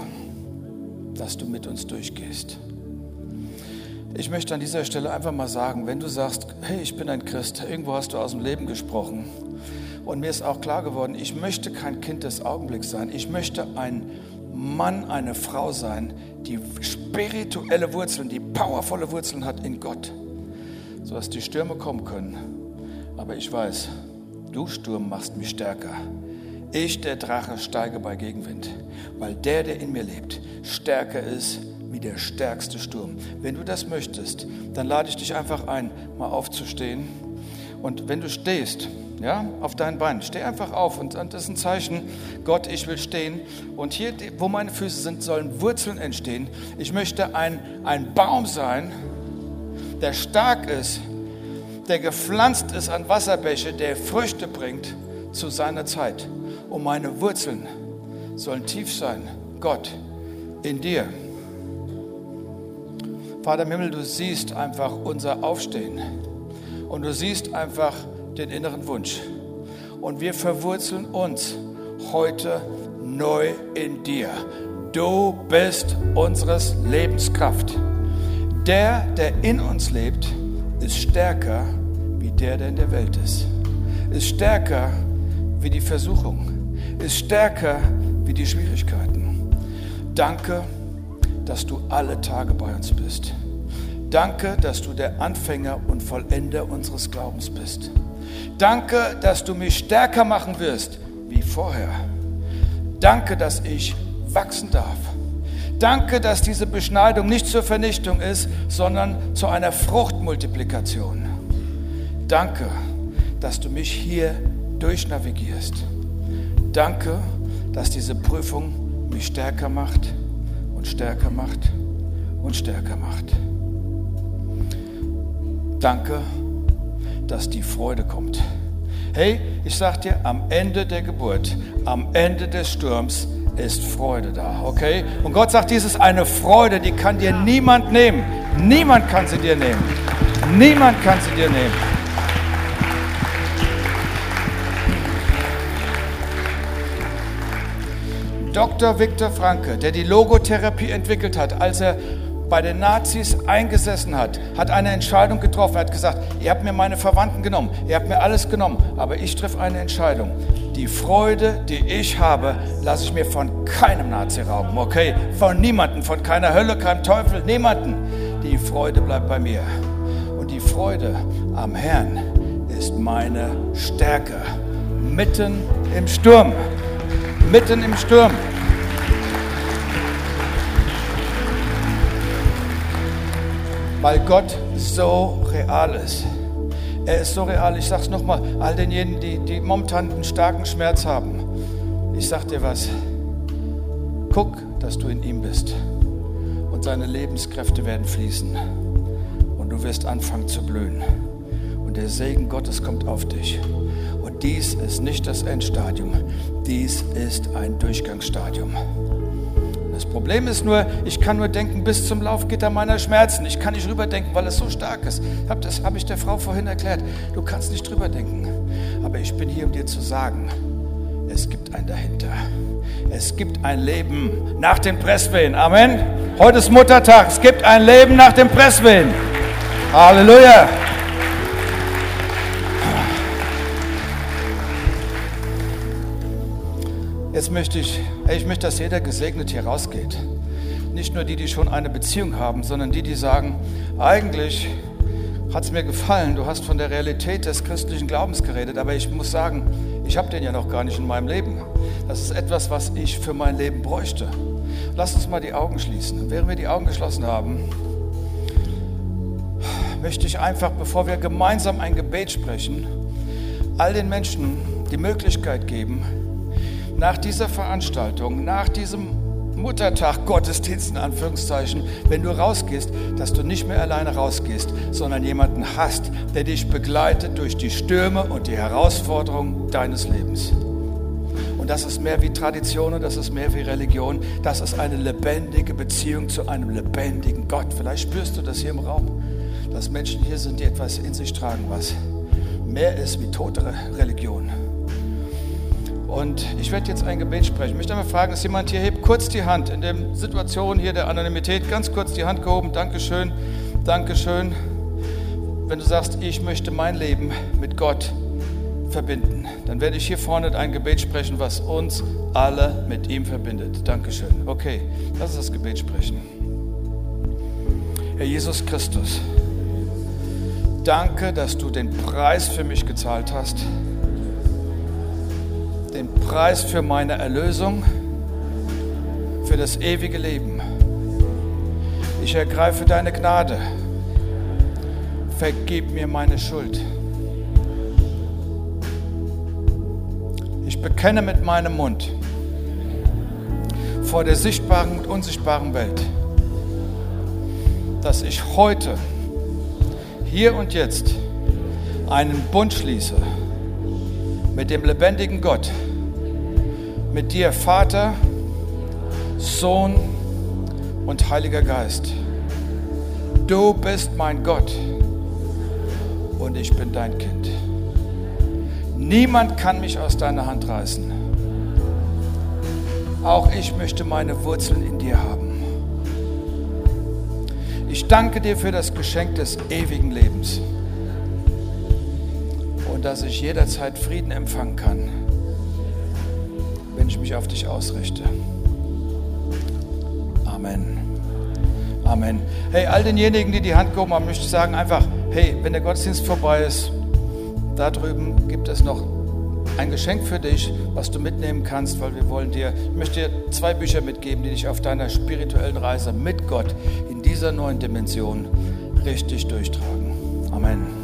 dass du mit uns durchgehst. Ich möchte an dieser Stelle einfach mal sagen, wenn du sagst, hey, ich bin ein Christ, irgendwo hast du aus dem Leben gesprochen und mir ist auch klar geworden, ich möchte kein Kind des Augenblicks sein, ich möchte ein Mann, eine Frau sein, die spirituelle Wurzeln, die powervolle Wurzeln hat in Gott, sodass die Stürme kommen können. Aber ich weiß, du Sturm machst mich stärker. Ich, der Drache, steige bei Gegenwind, weil der, der in mir lebt, stärker ist wie der stärkste Sturm. Wenn du das möchtest, dann lade ich dich einfach ein, mal aufzustehen. Und wenn du stehst, ja, auf deinen Beinen. Steh einfach auf und, und das ist ein Zeichen, Gott, ich will stehen. Und hier, wo meine Füße sind, sollen Wurzeln entstehen. Ich möchte ein, ein Baum sein, der stark ist, der gepflanzt ist an Wasserbäche, der Früchte bringt zu seiner Zeit, um meine Wurzeln sollen tief sein. Gott, in dir. Vater im Himmel, du siehst einfach unser Aufstehen und du siehst einfach den inneren Wunsch. Und wir verwurzeln uns heute neu in dir. Du bist unseres Lebenskraft. Der, der in uns lebt, ist stärker wie der, der in der Welt ist. Ist stärker wie die Versuchung. Ist stärker wie die Schwierigkeiten. Danke, dass du alle Tage bei uns bist. Danke, dass du der Anfänger und Vollender unseres Glaubens bist. Danke, dass du mich stärker machen wirst wie vorher. Danke, dass ich wachsen darf. Danke, dass diese Beschneidung nicht zur Vernichtung ist, sondern zu einer Fruchtmultiplikation. Danke, dass du mich hier durchnavigierst. Danke, dass diese Prüfung mich stärker macht und stärker macht und stärker macht. Danke, dass die Freude kommt. Hey, ich sag dir, am Ende der Geburt, am Ende des Sturms ist Freude da, okay? Und Gott sagt, dies ist eine Freude, die kann dir niemand nehmen. Niemand kann sie dir nehmen. Niemand kann sie dir nehmen. Dr. Viktor Franke, der die Logotherapie entwickelt hat, als er bei den Nazis eingesessen hat, hat eine Entscheidung getroffen. Er hat gesagt, ihr habt mir meine Verwandten genommen, ihr habt mir alles genommen, aber ich treffe eine Entscheidung. Die Freude, die ich habe, lasse ich mir von keinem Nazi rauben, okay? Von niemandem, von keiner Hölle, keinem Teufel, niemanden. Die Freude bleibt bei mir. Und die Freude am Herrn ist meine Stärke. Mitten im Sturm. Mitten im Sturm. Weil Gott so real ist. Er ist so real. Ich sage es nochmal, all denjenigen, die, die momentan einen starken Schmerz haben. Ich sage dir was. Guck, dass du in ihm bist. Und seine Lebenskräfte werden fließen. Und du wirst anfangen zu blühen. Und der Segen Gottes kommt auf dich. Und dies ist nicht das Endstadium. Dies ist ein Durchgangsstadium. Das Problem ist nur, ich kann nur denken bis zum Laufgitter meiner Schmerzen. Ich kann nicht rüberdenken, weil es so stark ist. Das habe ich der Frau vorhin erklärt. Du kannst nicht drüber denken. Aber ich bin hier, um dir zu sagen, es gibt ein dahinter. Es gibt ein Leben nach den Presswehen. Amen. Heute ist Muttertag. Es gibt ein Leben nach den Presswehen. Halleluja. Jetzt möchte ich, ich möchte, dass jeder gesegnet hier rausgeht. Nicht nur die, die schon eine Beziehung haben, sondern die, die sagen, eigentlich hat es mir gefallen, du hast von der Realität des christlichen Glaubens geredet, aber ich muss sagen, ich habe den ja noch gar nicht in meinem Leben. Das ist etwas, was ich für mein Leben bräuchte. Lass uns mal die Augen schließen. während wir die Augen geschlossen haben, möchte ich einfach, bevor wir gemeinsam ein Gebet sprechen, all den Menschen die Möglichkeit geben, nach dieser Veranstaltung, nach diesem Muttertag Gottesdienst in Anführungszeichen, wenn du rausgehst, dass du nicht mehr alleine rausgehst, sondern jemanden hast, der dich begleitet durch die Stürme und die Herausforderungen deines Lebens. Und das ist mehr wie Tradition und das ist mehr wie Religion. Das ist eine lebendige Beziehung zu einem lebendigen Gott. Vielleicht spürst du das hier im Raum, dass Menschen hier sind, die etwas in sich tragen, was mehr ist wie tote Religion. Und ich werde jetzt ein Gebet sprechen. Ich möchte einmal fragen, ist jemand hier, hebt kurz die Hand in der Situation hier der Anonymität, ganz kurz die Hand gehoben. Dankeschön, Dankeschön. Wenn du sagst, ich möchte mein Leben mit Gott verbinden, dann werde ich hier vorne ein Gebet sprechen, was uns alle mit ihm verbindet. Dankeschön. Okay, lass uns das Gebet sprechen. Herr Jesus Christus, danke, dass du den Preis für mich gezahlt hast den Preis für meine Erlösung, für das ewige Leben. Ich ergreife deine Gnade. Vergib mir meine Schuld. Ich bekenne mit meinem Mund vor der sichtbaren und unsichtbaren Welt, dass ich heute, hier und jetzt, einen Bund schließe mit dem lebendigen Gott mit dir Vater, Sohn und Heiliger Geist. Du bist mein Gott und ich bin dein Kind. Niemand kann mich aus deiner Hand reißen. Auch ich möchte meine Wurzeln in dir haben. Ich danke dir für das Geschenk des ewigen Lebens und dass ich jederzeit Frieden empfangen kann, wenn ich mich auf dich ausrichte. Amen. Amen. Hey, all denjenigen, die die Hand gehoben haben, möchte ich sagen einfach, hey, wenn der Gottesdienst vorbei ist, da drüben gibt es noch ein Geschenk für dich, was du mitnehmen kannst, weil wir wollen dir, ich möchte dir zwei Bücher mitgeben, die dich auf deiner spirituellen Reise mit Gott in dieser neuen Dimension richtig durchtragen. Amen.